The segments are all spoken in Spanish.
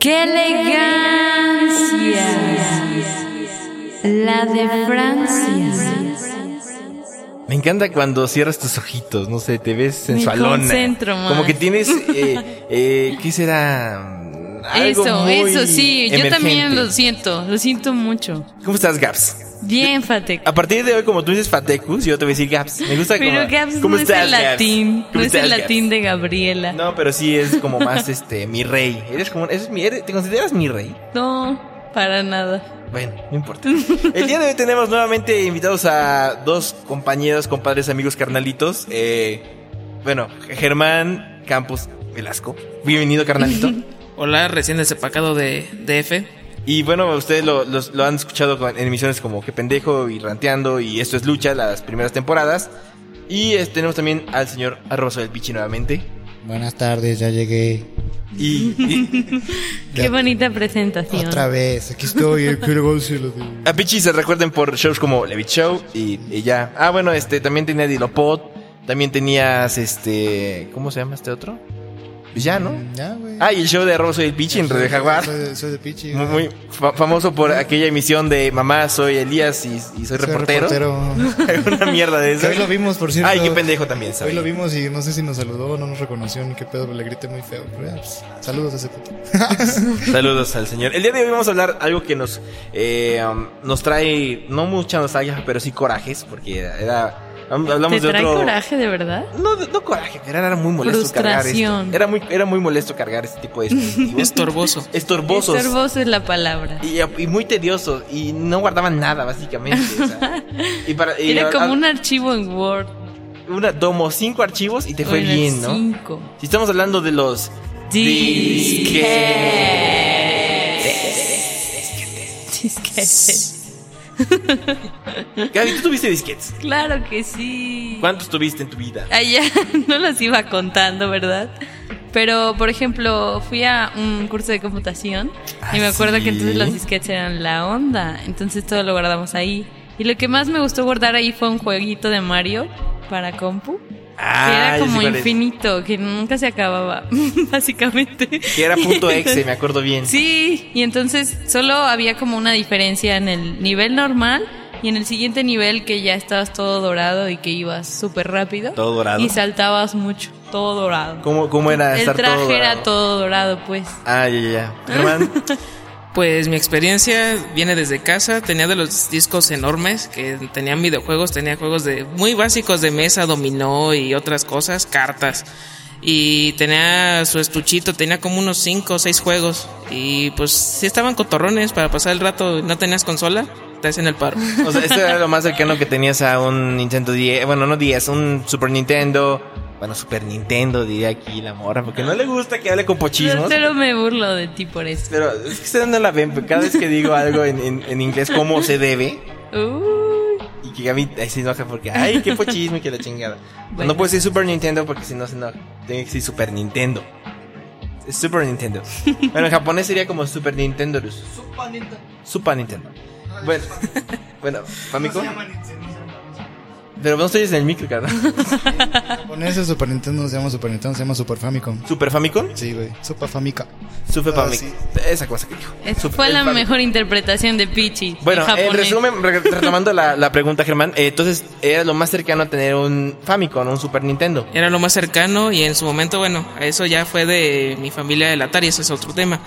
¡Qué elegancia! La de Francia. Me encanta cuando cierras tus ojitos, no sé, te ves sensualona. concentro más. Como que tienes, eh, eh, ¿qué será? Algo Eso, muy eso, sí. Yo también lo siento. Lo siento mucho. ¿Cómo estás, Gaps? Bien, Fatec. A partir de hoy, como tú dices Fatecus, yo te voy a decir Gaps. Me gusta Pero como, Gabs ¿Cómo no estás, es el Gaps? latín. ¿Cómo No es el Gaps? latín de Gabriela. No, pero sí es como más este mi rey. Eres como eres mi eres- te consideras mi rey. No, para nada. Bueno, no importa. El día de hoy tenemos nuevamente invitados a dos compañeros, compadres, amigos, carnalitos. Eh, bueno, Germán Campos Velasco. Bienvenido, carnalito. Hola, recién desempacado de DF. Y bueno, ustedes lo, los- lo han escuchado en emisiones como Que Pendejo y Ranteando y Esto es Lucha, las primeras temporadas. Y eh, tenemos también al señor Arrozo del Pichi nuevamente. Buenas tardes, ya llegué. Y, y Qué bonita presentación. Otra vez, aquí estoy, de- a Pichi se recuerden por shows como Levit Show y, y ya. Ah, bueno, este también tenía Dilopod. También tenías este. ¿Cómo se llama este otro? Pues ya, ¿no? Ya, güey. Ah, y el show de Arrozo del Pichi en Soy- Radio Jaguar. Soy, de- soy de Pichi. Muy, güey. muy fa- famoso por aquella emisión de Mamá, soy Elías y, y soy Soy reportero. reportero. Una mierda de Que eso. hoy lo vimos, por cierto. Ay, qué pendejo también, Hoy ¿sabes? lo vimos y no sé si nos saludó o no nos reconoció ni qué pedo, le grité muy feo. Pero pues, saludos a ese puto. Saludos al señor. El día de hoy vamos a hablar algo que nos eh, um, nos trae no mucha nostalgia, pero sí corajes, porque era hablamos ¿Te de trae otro coraje de verdad? No, no coraje, pero era muy molesto cargar esto. Era muy era muy molesto cargar este tipo de dispositivos. Estorboso. Estorbosos. Estorboso es la palabra. Y, y muy tediosos y no guardaban nada básicamente. o sea. y para, y Era a- como a- un archivo en Word. una tomo cinco archivos y te fue Bueno, bien, ¿no? Cinco. Si estamos hablando de los Disquetes. Gaby, ¿tú tuviste disquetes? Claro que sí. ¿Cuántos tuviste en tu vida? Allá no los iba contando, ¿verdad? Pero, por ejemplo, fui a un curso de computación Ah, y me acuerdo ¿sí? que entonces los disquetes eran la onda. Entonces todo lo guardamos ahí. Y lo que más me gustó guardar ahí fue un jueguito de Mario para compu. Que era como es. infinito, que nunca se acababa, básicamente. Que era punto exe, me acuerdo bien. Sí, y entonces solo había como una diferencia en el nivel normal y en el siguiente nivel que ya estabas todo dorado y que ibas súper rápido. Todo dorado. Y saltabas mucho, todo dorado. ¿Cómo, cómo era El estar traje todo era dorado? todo dorado, pues. Ah, ya, ya, ya. Germán, Pues mi experiencia viene desde casa. Tenía de los discos enormes que tenían videojuegos, tenía juegos de muy básicos de mesa, dominó y otras cosas, cartas. Y tenía su estuchito, tenía como unos 5 o 6 juegos. Y pues si estaban cotorrones para pasar el rato, no tenías consola, te hacen el paro. o sea, esto era lo más cercano que tenías a un Nintendo 10, bueno, no 10, un Super Nintendo. Bueno, Super Nintendo diría aquí la morra, porque no le gusta que hable con Pero, pochismos. pero me burlo de ti por eso. Pero es que ustedes no la ven, pero cada vez que digo algo en, en, en inglés como se debe, Uy, y que Gaby ahí se enoja porque, ay, qué pochismo y que la chingada. Bueno. No puede ser Super Nintendo porque si no se enoja. Tiene que ser Super Nintendo. Es Super Nintendo. Bueno, en japonés sería como Super Nintendo. Super Nintendo. Super Nintendo. Bueno, bueno, Famicom. Pero no estoy en el micro, carnal. Con ese Super Nintendo no se llama Super Nintendo, se llama Super Famicom. Super Famicom. Sí, güey. Super Famica. Super Ah, Famicom. sí. Esa cosa que dijo. esa Super- fue la Famicom. mejor interpretación de Pichi. Bueno, en resumen, re- retomando la, la pregunta, Germán, eh, entonces era lo más cercano a tener un Famicom, un Super Nintendo. Era lo más cercano y en su momento, bueno, eso ya fue de mi familia del Atari, ese es otro tema.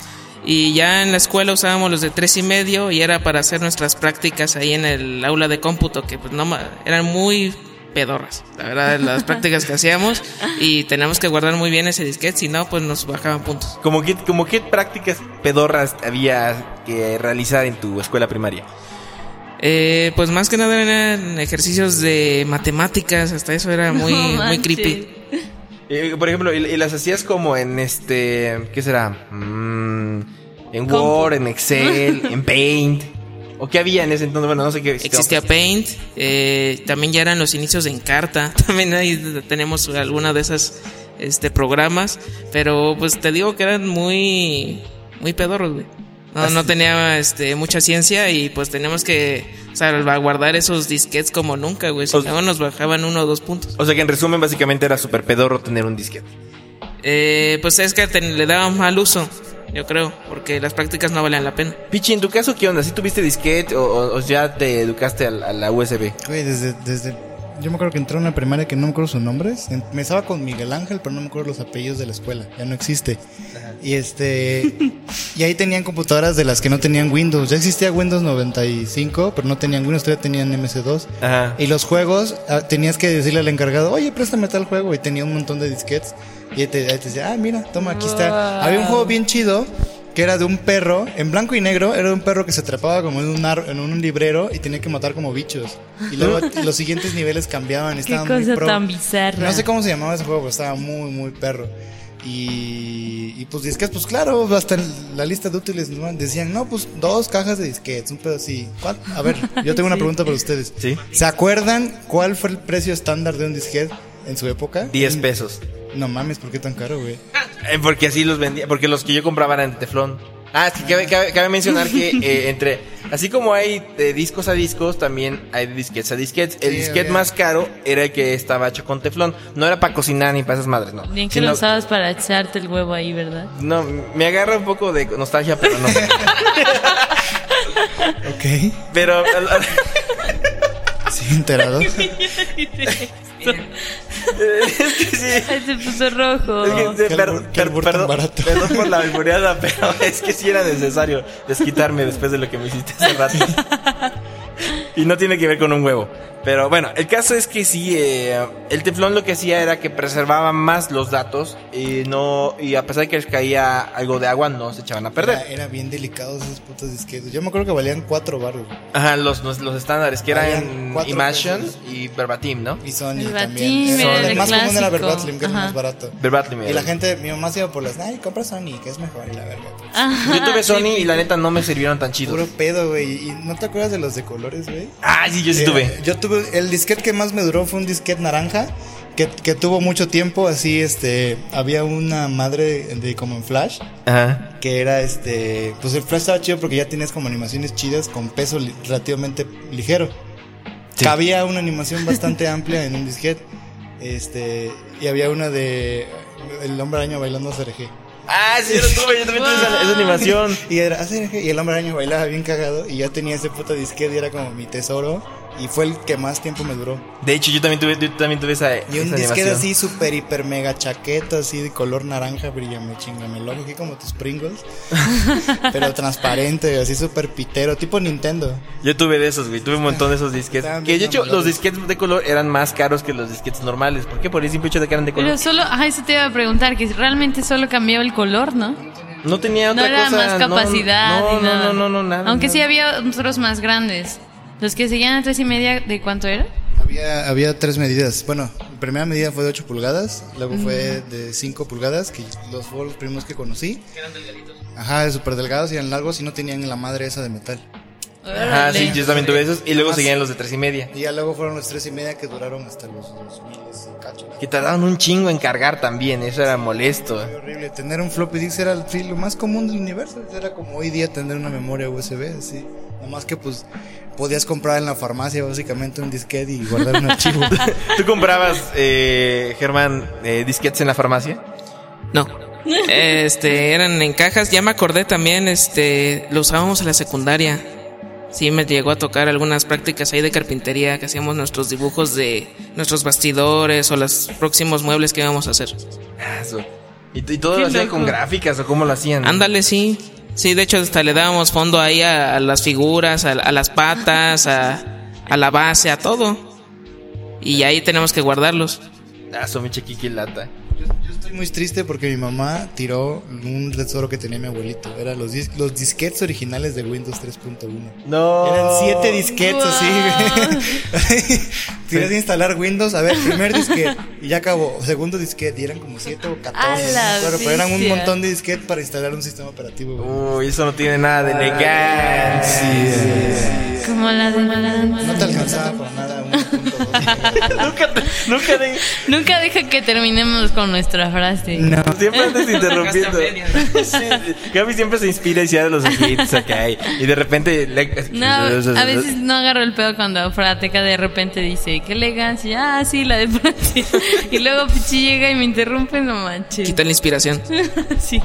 Y ya en la escuela usábamos los de tres y medio y era para hacer nuestras prácticas ahí en el aula de cómputo, que pues no eran muy pedorras, la verdad, las prácticas que hacíamos y teníamos que guardar muy bien ese disquete, si no, pues nos bajaban puntos. ¿Como qué, como qué prácticas pedorras había que realizar en tu escuela primaria? Eh, pues más que nada eran ejercicios de matemáticas, hasta eso era muy, No muy creepy. Por ejemplo, y, y las hacías como en este. ¿Qué será? Mm, en Compu. Word, en Excel, en Paint. ¿O qué había en ese entonces? Bueno, no sé qué. Existía Paint, eh, también ya eran los inicios de Encarta, también ahí tenemos alguna de esas este programas, pero pues te digo que eran muy muy pedorros, güey. No, no tenía este mucha ciencia y pues teníamos que salvaguardar esos disquetes como nunca, güey. Si O no nos bajaban uno o dos puntos. O sea que en resumen, básicamente era súper pedorro tener un disquete. Eh, pues es que te- le daban mal uso, yo creo, porque las prácticas no valían la pena. Pichi, en tu caso, ¿qué onda? ¿Sí tuviste disquete o, o- o ya te educaste a la, a la USB? Güey, desde, desde. Yo me acuerdo que entré a una primaria que no me acuerdo sus nombres. Empezaba con Miguel Ángel, pero no me acuerdo los apellidos de la escuela. Ya no existe. Y este. y ahí tenían computadoras de las que no tenían Windows. Ya existía Windows 95, pero no tenían Windows, todavía tenían MS2. Ajá. Y los juegos, ah, tenías que decirle al encargado, oye, préstame tal juego. Y tenía un montón de disquetes. Y ahí te, ahí te decía, ah, mira, toma, aquí está. Había un juego bien chido que era de un perro, en blanco y negro, era de un perro que se atrapaba como en un, ar- en un librero y tenía que matar como bichos. Y luego los siguientes niveles cambiaban. Qué Estaban muy cosa pro. tan bizarra. No sé cómo se llamaba ese juego, pero estaba muy, muy perro. Y, y pues disquetes, pues claro, hasta en la lista de útiles ¿no? decían, no, pues dos cajas de disquetes, un pedo así. ¿Cuál? A ver, yo tengo una pregunta para ustedes. Sí. ¿Se acuerdan cuál fue el precio estándar de un disquete en su época? 10 pesos. No mames, ¿por qué tan caro, güey? Eh, porque así los vendía, porque los que yo compraba eran de teflón. Ah, es que cabe, cabe- cabe mencionar que eh, entre, así como hay de discos a discos, también hay de disquetes a disquetes. El Sí, disquete más caro era el que estaba hecho con teflón. No era para cocinar ni para esas madres, no. Bien que Sino- lo usabas para echarte el huevo ahí, ¿verdad? No, me agarra un poco de nostalgia, pero no. Ok. pero al- al- Sí, enterado. es que sí. Ay, se puso rojo. Es que, per- per- perdón, barato. perdón por la albureada, pero es que sí era necesario desquitarme después de lo que me hiciste hace rato. Y no tiene que ver con un huevo. Pero bueno, el caso es que sí, eh, el teflón lo que hacía era que preservaba más los datos y no y a pesar de que les caía algo de agua no se echaban a Era, perder. era bien delicados esos putos disquetes. Yo me acuerdo que valían cuatro baros. Ajá, los, los, los estándares que Valían eran Imagine pesos. y Verbatim, ¿no? Y Sony también. Era el el más común era clásico. Verbatim, que era Ajá. más barato. Verbatim. Y era. la gente, mi mamá se iba por las, ay, compra Sony, que es mejor, y la verga. pues. Ajá, Yo tuve Sony sí, y la neta no me sirvieron tan chidos. Puro pedo, güey. ¿Y no te acuerdas de los de colores, güey? Ah, sí, yo sí Eh, tuve. Yo tuve, el disquete que más me duró fue un disquete naranja, que, que tuvo mucho tiempo, así, este, había una madre de como en Flash, Ajá. que era, este, pues el Flash estaba chido porque ya tienes como animaciones chidas con peso li- relativamente ligero. Sí. Cabía una animación bastante amplia en un disquete, este, y había una de el hombre araña bailando CRG. Ah, sí, yo lo tuve, yo también tuve esa, esa animación. Y era CRG, y el hombre araña bailaba bien cagado, y yo tenía ese puto disquete y era como mi tesoro, y fue el que más tiempo me duró. De hecho, yo también tuve, yo también tuve esa, Y un esa disquete animación. así súper hiper mega chaqueto, así de color naranja, brillame, chingame loco, aquí como tus Pringles. pero transparente, así súper pitero, tipo Nintendo. Yo tuve de esos, güey. Tuve un montón de esos disquetes. Que de hecho, los disquetes de color eran más caros que los disquetes normales. ¿Por qué? Por el simple hecho de que eran de color. Pero solo, ajá, eso te iba a preguntar, que realmente solo cambiaba el color, ¿no? no tenía No otra era cosa. más no, capacidad. No, no, nada. no, no, no, nada. Aunque sí había otros más grandes. Los que seguían a tres y media, ¿de cuánto era? Había, había tres medidas. Bueno, la primera medida fue de 8 pulgadas, luego fue de 5 pulgadas, que los fueron los primeros que conocí. Ajá, súper delgados y eran largos y no tenían la madre esa de metal. Ajá, sí, yo también tuve esos. Y luego Más- seguían los de tres y media. Y ya luego fueron los tres y media que duraron hasta los 2000 y cacho. Que tardaban un chingo en cargar también. Eso era molesto. Horrible. Tener un floppy disk era lo más común del universo. Era como hoy día tener una memoria USB, así. Nomás que pues podías comprar en la farmacia básicamente un disquete y guardar un archivo. ¿Tú comprabas, eh, Germán, eh, disquetes en la farmacia? No. Este, eran en cajas. Ya me acordé también, este, lo usábamos en la secundaria. Sí, me llegó a tocar algunas prácticas ahí de carpintería, que hacíamos nuestros dibujos de nuestros bastidores o los próximos muebles que íbamos a hacer. Ah, eso. ¿Y, y todo Qué lo hacían loco. con gráficas o cómo lo hacían? Ándale, sí. Sí, de hecho hasta le dábamos fondo ahí a, a las figuras, a, las patas, a, la base, a todo. Y ahí tenemos que guardarlos. Ah, mi. Yo estoy muy triste porque mi mamá tiró un tesoro que tenía mi abuelito. Eran los, dis- los disquetes originales de Windows 3.1. No. Eran siete disquetes Wow. así, güey. Querías instalar Windows, a ver, primer disquete. Y ya acabó, segundo disquete. Y eran como siete o A catorce. la no me acuerdo, pero eran un montón de disquetes para instalar un sistema operativo. Uy, eso no tiene nada de elegancia. Como la de No te alcanzaba para nada 1.2. nunca, te- nunca de- Nunca deja que terminemos con nuestra frase. no. Siempre andas interrumpiendo. Sí, Gaby siempre se inspira y se da los hits, ok. Y de repente. le- No, a veces no agarro el pedo cuando Frateca de repente dice, qué elegancia, ah, sí, la de Francia. Y luego Pichi llega y me interrumpe, no manches. Quita la inspiración. Sí.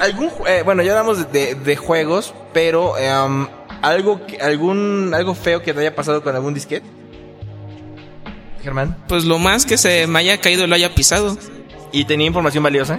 Algún, eh, bueno, ya hablamos de, de juegos, pero em, algo, algún, algo feo que te haya pasado con algún disquete. Germán. Pues lo más que se me haya caído lo haya pisado. ¿Y tenía información valiosa?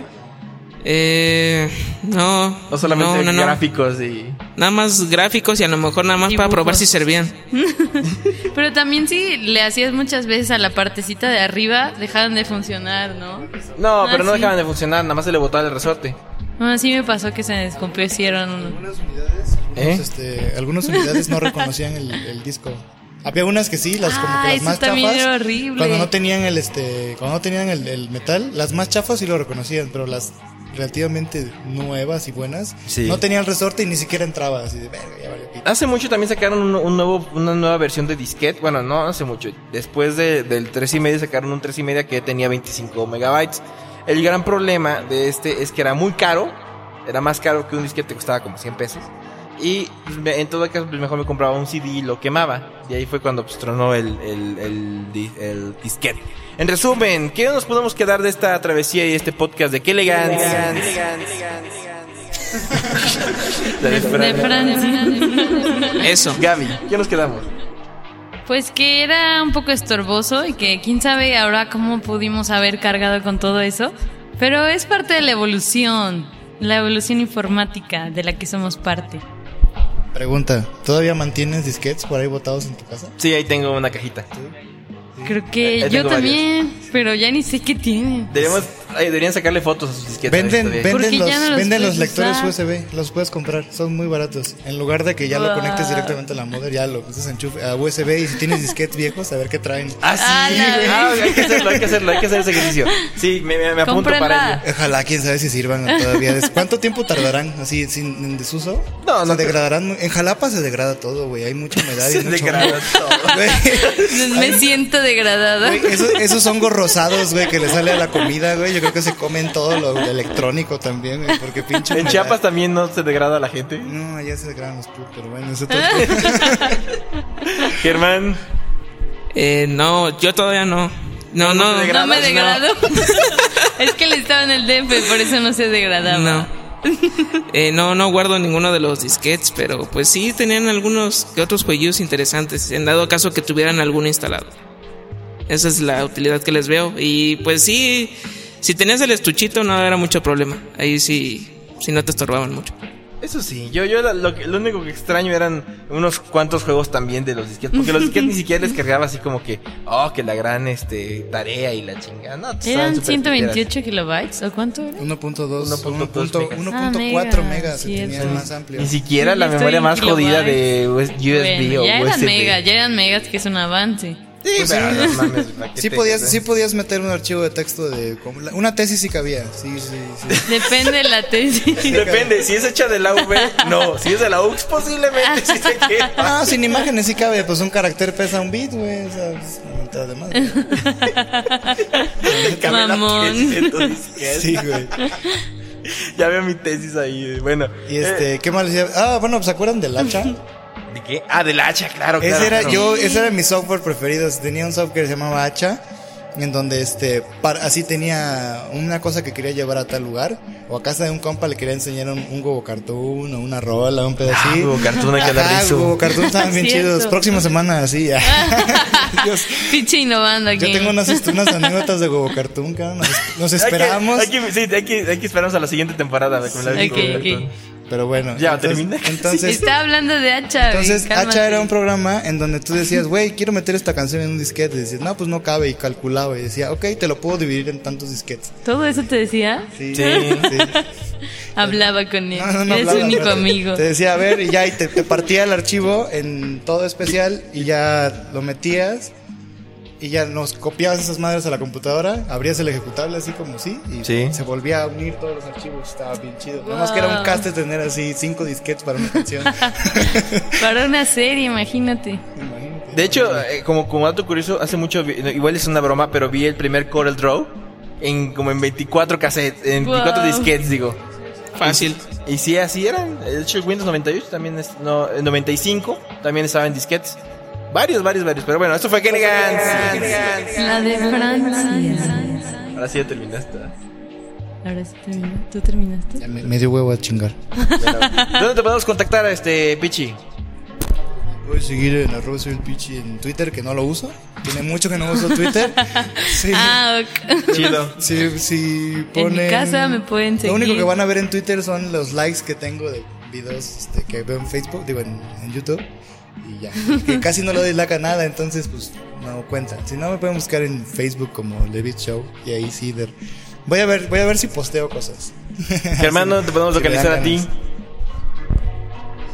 Eh, no. ¿O solamente no, no, no. gráficos y.? Nada más gráficos y a lo mejor nada más para probar si servían. Pero también si le hacías muchas veces a la partecita de arriba, dejaban de funcionar, ¿no? No, Ah, pero no sí. dejaban de funcionar, nada más se le botaba el resorte. No, así me pasó que se descompusieron. Algunas unidades, ¿Eh? algunos, este, algunas unidades no reconocían el, el disco. Había unas que sí, las como Ah, que las eso más chafas. era horrible. Cuando no tenían el este, cuando no tenían el, el metal, las más chafas sí lo reconocían, pero las relativamente nuevas y buenas Sí. no tenían resorte y ni siquiera entraba, así de verga, ya valió pito. Hace mucho también sacaron un, un nuevo, una nueva versión de disquete. Bueno, no hace mucho. Después de- del 3 y medio sacaron un 3 y media que tenía 25 megabytes. El gran problema de este es que era muy caro. Era más caro que un disquete que costaba como 100 pesos. Y pues, me- en todo caso, pues, mejor me compraba un CD y lo quemaba. Y ahí fue cuando pues, tronó el, el, el, di- el disquete. En resumen, ¿qué nos podemos quedar de esta travesía y este podcast de qué elegancia? De De Francia. Eso. Gaby, ¿qué nos quedamos? Pues que era un poco estorboso y que quién sabe ahora cómo pudimos haber cargado con todo eso. Pero es parte de la evolución, la evolución informática de la que somos parte. Pregunta, ¿todavía mantienes disquetes por ahí botados en tu casa? Sí, ahí tengo una cajita. Creo que Eh, yo también, pero ya ni sé qué tiene. Deberíamos, ay, deberían sacarle fotos a sus disquetes. Venden, venden los, ya no los venden los lectores usar. USB, los puedes comprar, son muy baratos. En lugar de que ya lo conectes directamente a la modem, ya lo usas enchufe a USB y si tienes disquetes viejos, a ver qué traen. Ah, sí, Ah. Ah, hay que hacerlo, hay que hacerlo, hay que hacer ese ejercicio. Sí, me, me, me apunto para ello. Ojalá, quién sabe si sirvan todavía. ¿Cuánto tiempo tardarán así sin en desuso? No, se no creo. degradarán. En Jalapa se degrada todo, güey. Hay mucha humedad y Se es mucho degrada todo. Me siento degradada. esos hongos rosados, güey, que le sale a la comida, güey. Yo creo que se comen todo lo electrónico también, güey, porque pinche En humedad. Chiapas también no se degrada la gente. No, allá se degradan los putos, pero bueno, eso todo. Germán, Eh, no, yo todavía no. No, no. te No me degrado. es que le estaba en el DF, por eso no se degradaba. No. Eh, no, no guardo ninguno de los disquetes, pero pues sí tenían algunos que otros jueguillos interesantes, en dado caso que tuvieran alguno instalado. Esa es la utilidad que les veo. Y pues sí, si tenías el estuchito no era mucho problema. Ahí sí, sí no te estorbaban mucho. eso sí, yo, yo lo, único que extraño eran unos cuantos juegos también de los disquetes. Porque los disquetes ni siquiera les cargaba así como que, oh, que la gran este tarea y la chingada. No, ¿Eran súper 128 kilobytes o cuánto era? 1.2, 1.2 1.4 Ah, megas, megas, se sí, tenía el más amplio. Ni siquiera Sí, la memoria más jodida de US- USB Bueno, o ya eran USB. megas, ya eran megas, que es un avance. Sí, pero no mames, ¿para qué Sí podías, sí podías meter un archivo de texto de como la- una tesis sí cabía. Sí, sí, sí. Depende de la tesis. Depende, si es hecha de la UV, no. Si es de la UX, posiblemente sí se queda. Ah, sin imágenes sí cabe, pues un carácter pesa un bit, güey, o sea, pues, mentada de madre. Mamón. Sí, güey. Ya veo mi tesis ahí. eh, Bueno. Y este, ¿qué más decía? Ah, bueno, ¿se acuerdan del hacha? ¿De qué? Ah, del hacha, claro. claro, Ese era claro. yo, ese era mi software preferido. Tenía un software que se llamaba Hacha, en donde este, par- así tenía una cosa que quería llevar a tal lugar, o a casa de un compa le quería enseñar un, un Gogo Cartoon, o una rola, un pedacito. Ah, Gogo Cartoon, hay que hablar de eso. Gogo Cartoon estaban bien chidos. Próxima semana, así. Pinche innovando aquí. yo tengo unas, unas anécdotas de Gogo Cartoon, cabrón. Nos, nos Hay que- esperamos. Hay que, sí, hay que, hay que esperarnos a la siguiente temporada. cómo la vi Ok, con ok. Cartoon. Pero bueno. Ya, entonces, termina. Entonces, Está hablando de Hacha. entonces cálmate. Hacha era un programa en donde tú decías, güey, quiero meter esta canción en un disquete. Y decías, no, pues no cabe. Y calculaba y decía, ok, te lo puedo dividir en tantos disquetes. ¿Todo eso te decía? Sí. Sí. sí. Hablaba con él. No, no, no Eres hablaba, su único amigo. Te decía, a ver, y ya, y te, te partía el archivo en todo especial y ya lo metías y ya nos copiabas esas madres a la computadora, abrías el ejecutable así como sí y Sí. se volvía a unir todos los archivos, estaba bien chido. Nada más que era un caste tener así cinco disquetes para una canción. Para una serie, imagínate. Imagínate. De hecho, eh, como, como dato curioso, hace mucho, igual es una broma, pero vi el primer Corel Draw en como en 24 cassettes, en 24 Wow. disquetes, digo. Fácil. Y sí, así eran. De hecho, el Windows 98 también es, no, el 95 también estaba en disquetes. Varios, varios, varios. Pero bueno, esto fue elegancia. La de Francia. Ahora sí ya terminaste. Ahora sí terminó. ¿Tú terminaste? Ya me, me dio huevo a chingar. Bueno, ¿Dónde te podemos contactar, este Pichi? Puedes seguir en arroba soy el pichi en Twitter, que no lo uso. Tiene mucho que no uso Twitter. Sí. Ah, ok. Chido. Si, si En ponen... mi casa me pueden seguir. Lo único que van a ver en Twitter son los likes que tengo de videos este, que veo en Facebook, digo en, en YouTube. Y ya. Que casi no le doy like a nada, entonces pues no cuenta. Si no, me pueden buscar en Facebook como Levitt Show. Y ahí sí. de- Voy a ver, voy a ver si posteo cosas. Germán, ¿dónde te podemos localizar a ti?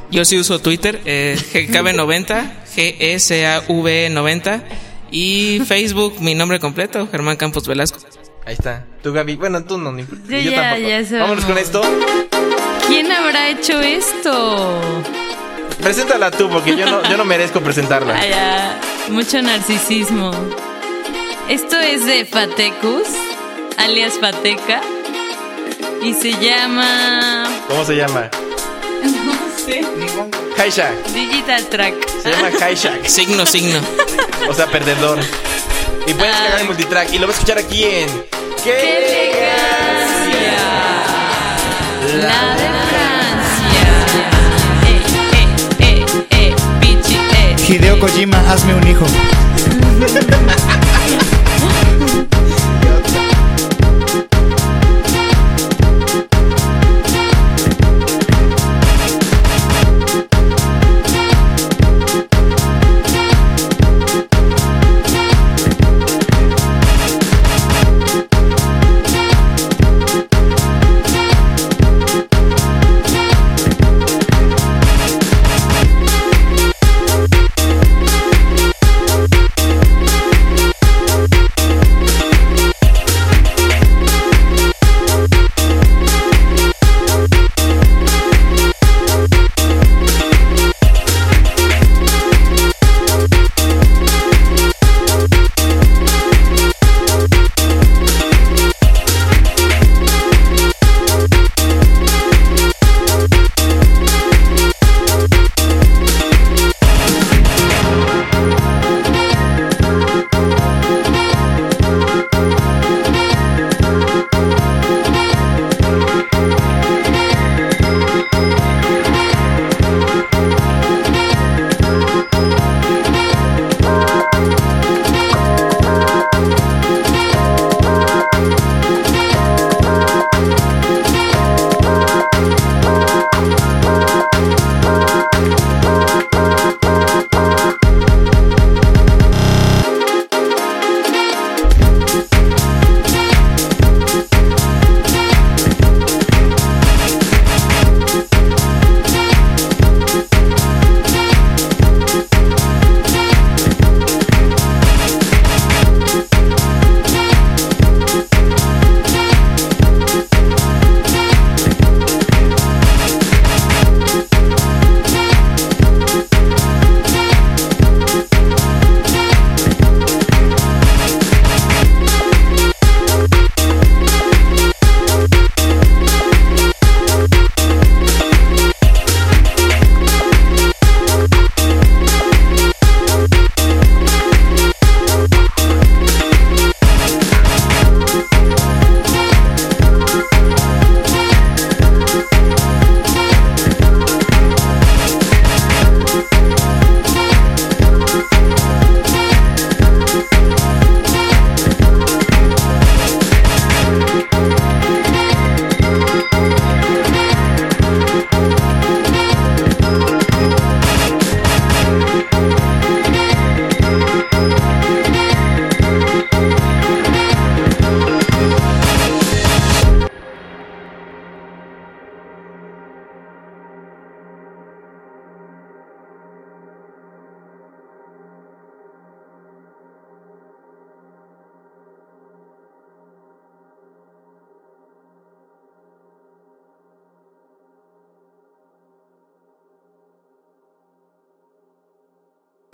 Yo sí uso Twitter, eh, GKB90, GSAV90 y Facebook, mi nombre completo, Germán Campos Velasco. Ahí está. Tú, Gaby. Bueno, tú no, ni. Yo yo ya, tampoco. ya. Vámonos con esto. ¿Quién habrá hecho esto? Preséntala tú, porque yo no, yo no merezco presentarla. Ay, mucho narcisismo. Esto es de Fatecus, alias Fateca. Y se llama. ¿Cómo se llama? No sé. Haishak. Digital Track. Se llama Haishak. Signo, signo. O sea, perdedor. Y puedes cargar el multitrack. Y lo vas a escuchar aquí en. ¡Qué elegancia! La de Hideo Kojima, hazme un hijo.